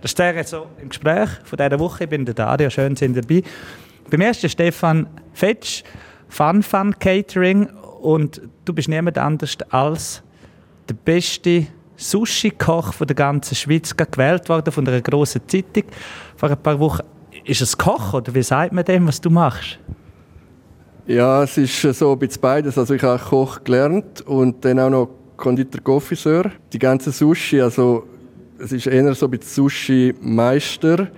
Das ist der so im Gespräch von dieser Woche. Ich bin der Dario, schön sind dabei. Beim ersten Stefan Fetsch, Fun Fun Catering und du bist niemand anders als der beste Sushi-Koch der ganzen Schweiz gewählt worden von einer grossen Zeitung vor ein paar Wochen. Ist es Koch oder wie sagt man dem, was du machst? Ja, es ist so ein bisschen beides. Also ich habe Koch gelernt und dann auch noch Konditor Confiseur. Die ganze Sushi, also es ist eher so ein Sushi-Meister.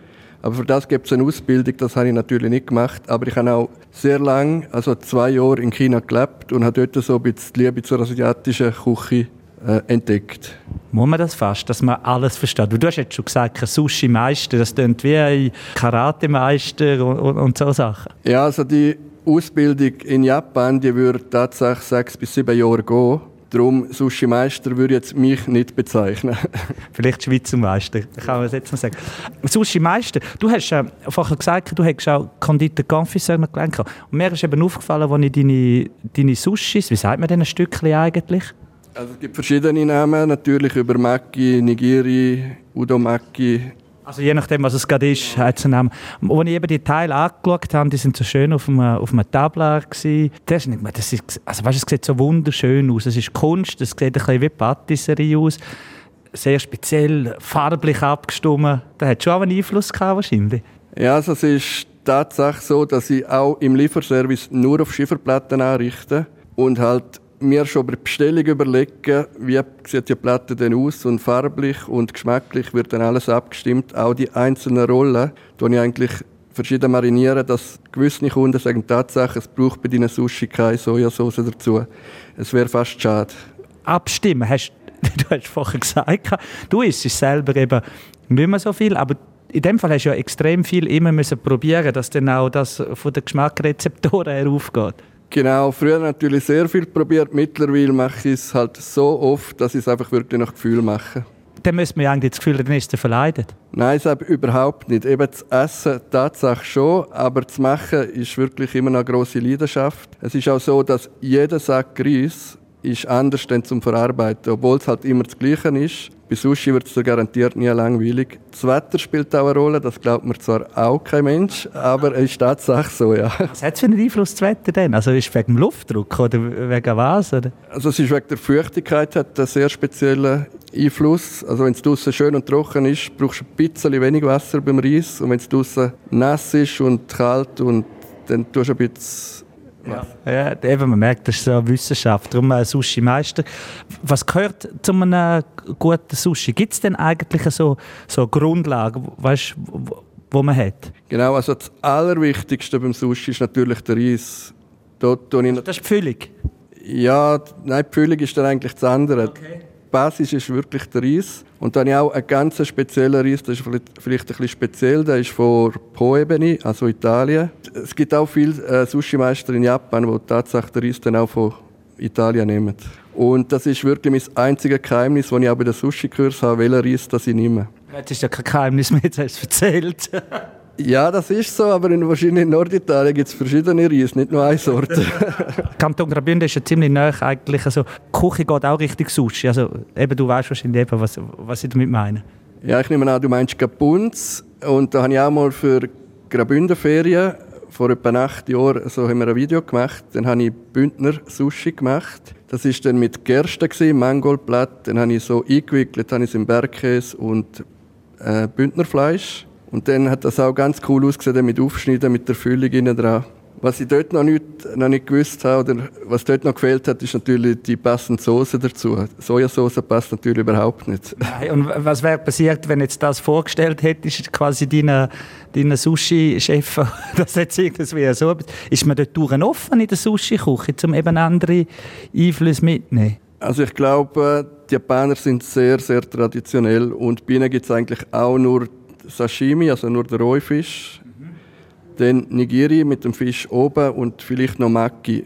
Aber für das gibt es eine Ausbildung, das habe ich natürlich nicht gemacht. Aber ich habe auch sehr lange, also zwei Jahre in China gelebt und habe dort so ein bisschen die Liebe zur asiatischen Küche äh, entdeckt. Muss man das fast, dass man alles versteht? Du hast jetzt schon gesagt, Sushi-Meister, das klingt wie ein Karate-Meister und, und, und so Sachen. Ja, also die Ausbildung in Japan, die würde tatsächlich sechs bis sieben Jahre gehen. Darum Sushi-Meister würde ich jetzt mich nicht bezeichnen. Vielleicht Schweizer Meister, kann man es jetzt noch sagen. Sushi-Meister, du hast äh, vorher gesagt, du hättest auch Konditor Confiseur gelernt. Und mir ist eben aufgefallen, als ich deine, deine Sushis, wie sagt man denn ein Stückchen eigentlich? Also es gibt verschiedene Namen, natürlich über Maki, Nigiri, Udomaki. Also je nachdem, was es gerade ist, hat es. Als ich eben die Teile angeschaut habe, die sind so schön auf einem, auf einem gewesen. Das, ist, das ist, also weißt, es sieht so wunderschön aus. Es ist Kunst, es sieht ein bisschen wie Patisserie aus. Sehr speziell, farblich abgestimmt. Das hat schon auch einen Einfluss gehabt, wahrscheinlich. Ja, also es ist tatsächlich so, dass ich auch im Lieferservice nur auf Schieferplatten anrichte und halt mir schon bei der Bestellung überlegen, wie sieht die Platte denn aus und farblich und geschmacklich wird dann alles abgestimmt. Auch die einzelnen Rollen, die ich eigentlich verschieden marinieren, dass gewisse Kunden sagen tatsächlich, es braucht bei deinen Sushi keine Sojasauce dazu. Es wäre fast schade. Abstimmen, hast, du hast vorher gesagt, du isst es selber eben nicht mehr so viel, aber in dem Fall hast du ja extrem viel immer müssen probieren, dass dann auch das von den Geschmackrezeptoren her aufgeht. Genau, früher natürlich sehr viel probiert. Mittlerweile mache ich es halt so oft, dass ich es einfach wirklich nach Gefühl mache. Dann müsste man ja eigentlich das Gefühl, dann ist es verleidet. Nein, das überhaupt nicht. Eben das Essen tatsächlich schon, aber das Machen ist wirklich immer eine grosse Leidenschaft. Es ist auch so, dass jeder Sack Reis ist anders denn zum Verarbeiten, obwohl es halt immer das Gleiche ist. Bei Sushi wird es garantiert nie langweilig. Das Wetter spielt auch eine Rolle, das glaubt mir zwar auch kein Mensch, aber es ist tatsächlich so, ja. Was hat es für einen Einfluss, das Wetter denn? Also ist es wegen dem Luftdruck oder wegen was? Oder? Also es ist wegen der Feuchtigkeit, hat einen sehr speziellen Einfluss. Also wenn es draußen schön und trocken ist, brauchst du ein bisschen wenig Wasser beim Reis und wenn es draußen nass ist und kalt und dann tust du ein bisschen ja. ja, eben, man merkt, das ist so eine Wissenschaft. Darum ein Sushi-Meister. Was gehört zu einem guten Sushi? Gibt es denn eigentlich so, so Grundlagen, weißt, wo, wo man hat? Genau, also das Allerwichtigste beim Sushi ist natürlich der Reis. Dort, das ist die Füllung? Ja, nein, die Füllung ist dann eigentlich das andere. Okay. Basis ist wirklich der Reis. Und dann habe ich auch einen ganz speziellen Reis, das ist vielleicht, ein bisschen speziell, der ist von Po-Ebene, also Italien. Es gibt auch viele äh, Sushi-Meister in Japan, die tatsächlich den Reis dann auch von Italien nehmen. Und das ist wirklich mein einziges Geheimnis, das ich auch bei den Sushi-Kurs habe, welchen Reis das ich nehme. Das ist ja kein Geheimnis mehr, jetzt hast du es erzählt. Ja, das ist so, aber in, wahrscheinlich in Norditalien gibt es verschiedene Reis, nicht nur eine Sorte. Kanton Graubünden ist ja ziemlich nah eigentlich. Also, die Küche geht auch richtig Sushi. Also, eben, du weißt wahrscheinlich eben, was, was ich damit meine. Ja, ich nehme an, du meinst Gapunz. Und da habe ich auch mal für Graubünden Ferien vor etwa acht Jahren so haben wir ein Video gemacht. Dann habe ich Bündner Sushi gemacht. Das war dann mit Gerste gewesen, Mangoldblatt. Dann habe ich so eingewickelt, habe ich es in Bergkäse und äh, Bündnerfleisch. Und dann hat das auch ganz cool ausgesehen mit Aufschneiden, mit der Füllung innen dran. Was ich dort noch nicht, noch nicht gewusst habe, oder was dort noch gefehlt hat, ist natürlich die passende Soße dazu. Sojasauce passt natürlich überhaupt nicht. Nein, und was wäre passiert, wenn jetzt das vorgestellt hättest, quasi deinen deine Sushi-Chef, das jetzt irgendwie so, ist man dort Touren offen in der Sushi-Küche, um eben andere Einflüsse mitzunehmen? Also ich glaube, die Japaner sind sehr, sehr traditionell und bei ihnen gibt es eigentlich auch nur Sashimi, also nur der Rohfisch. Mhm. Dann Nigiri mit dem Fisch oben und vielleicht noch Maki.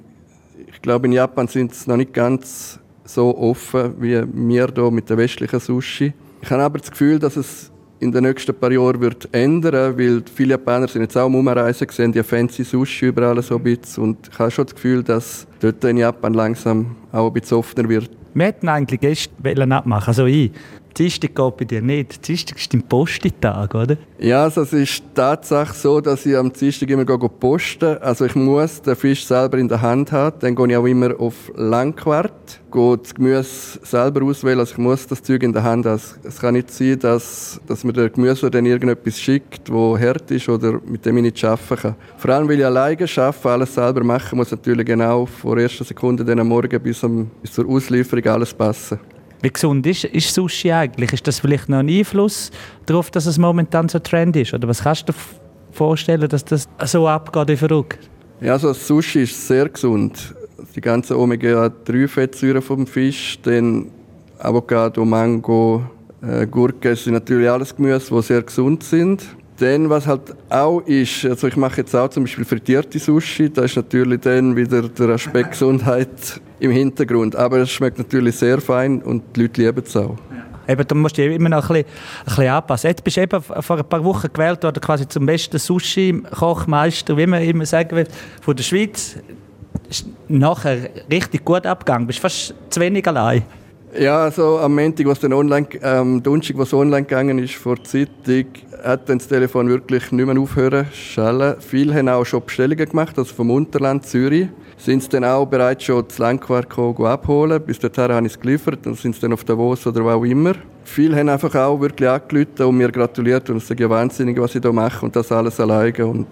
Ich glaube, in Japan sind sie noch nicht ganz so offen wie wir hier mit der westlichen Sushi. Ich habe aber das Gefühl, dass es in den nächsten paar Jahren wird ändern, weil viele Japaner sind jetzt auch am Umreisen, sehen die fancy Sushi überall so ein bisschen und ich habe schon das Gefühl, dass dort in Japan langsam auch ein bisschen offener wird. Wir hätten eigentlich Gäste abmachen, also ich Dienstag geht bei dir nicht. Dienstag ist dein Postitag, oder? Ja, also es ist Tatsache so, dass ich am Dienstag immer posten Also ich muss den Fisch selber in der Hand haben. Dann gehe ich auch immer auf Langquart, gehe das Gemüse selber auswählen. Also ich muss das Zeug in der Hand haben. Es kann nicht sein, dass, dass mir der Gemüse dann irgendetwas schickt, wo hart ist oder mit dem ich nicht arbeiten kann. Vor allem, weil ich alleine arbeite, alles selber machen muss natürlich genau von der ersten Sekunde dann am Morgen bis, am, bis zur Auslieferung alles passen. Wie gesund ist, ist Sushi eigentlich? Ist das vielleicht noch ein Einfluss darauf, dass es momentan so Trend ist? Oder was kannst du dir vorstellen, dass das so abgeht wie verrückt? Ja, also Sushi ist sehr gesund. Die ganzen Omega-3-Fettsäuren vom Fisch, dann Avocado, Mango, äh, Gurke, sind natürlich alles Gemüse, die sehr gesund sind. Dann, was halt auch ist, also ich mache jetzt auch zum Beispiel frittierte Sushi, da ist natürlich dann wieder der Aspekt Gesundheit im Hintergrund. Aber es schmeckt natürlich sehr fein und die Leute lieben es auch. Eben, du musst dich immer noch ein bisschen, ein bisschen anpassen. Jetzt bist du eben vor ein paar Wochen gewählt worden, quasi zum besten Sushi-Kochmeister, wie man immer sagen will, von der Schweiz. Ist nachher richtig gut abgegangen. Bist fast zu wenig allein. Ja, also am Montag, was dann online, ähm, Donnerstag, was online gegangen ist, vor der Zeitung, hat dann das Telefon wirklich nicht mehr aufhören schallen. Viele haben auch schon Bestellungen gemacht, also vom Unterland, Zürich. Sind sie dann auch bereits schon das Langquart abholen. Bis dahin habe ich es geliefert, dann sind sie dann auf Davos oder wo auch immer. Viele haben einfach auch wirklich angerufen und mir gratuliert und sagen, ja wahnsinnig, was ich hier mache und das alles alleine. Und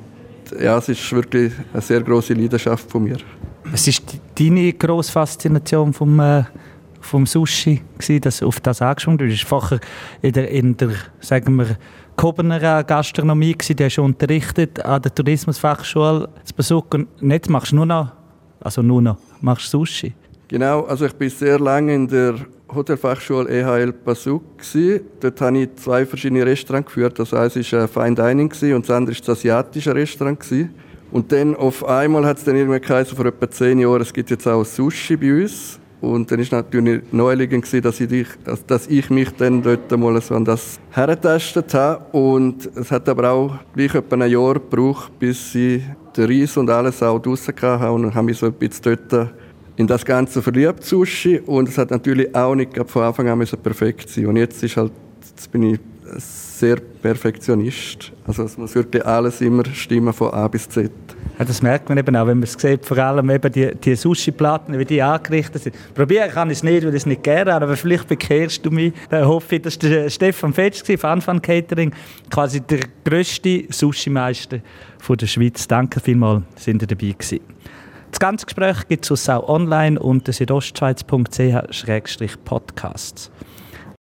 ja, es ist wirklich eine sehr große Leidenschaft von mir. Was ist deine grosse Faszination vom äh vom Sushi gewesen, dass auf das angeschaut Du bist vorher in der, in der sagen wir, gehobener Gastronomie gewesen, du hast unterrichtet an der Tourismusfachschule zu Besuch und jetzt machst du nur noch, also nur noch, machst Sushi. Genau, also ich bin sehr lange in der Hotelfachschule EHL Basuk Dort habe ich zwei verschiedene Restaurants geführt. Das eine war Fine Dining und das andere war das asiatische Restaurant. Und dann auf einmal hat es dann irgendwie geheißen, vor etwa zehn Jahren, es gibt jetzt auch Sushi bei uns. Und dann war natürlich naheliegend, dass ich, dich, dass ich mich dann dort mal so an das hergetestet habe. Und es hat aber auch gleich etwa ein Jahr gebraucht, bis ich den Reis und alles auch draussen hatte. Und habe mich so ein bisschen dort in das Ganze verliebt, Sushi. Und es hat natürlich auch nicht von Anfang an perfekt sein Und jetzt ist halt, jetzt bin ich sehr Perfektionist. Also es muss wirklich alles immer stimmen von A bis Z. Ja, das merkt man eben auch, wenn man es sieht, vor allem eben die, die Sushi-Platten, wie die angerichtet sind. Probieren kann ich es nicht, weil ich es nicht gerne habe, aber vielleicht bekehrst du mich. Dann hoffe ich, dass der Stefan Fetsch von Anfang Catering quasi der grösste Sushi-Meister der Schweiz. Danke vielmals, sind ihr dabei gewesen. Das ganze Gespräch gibt es auch online unter südostschweiz.ch-podcasts.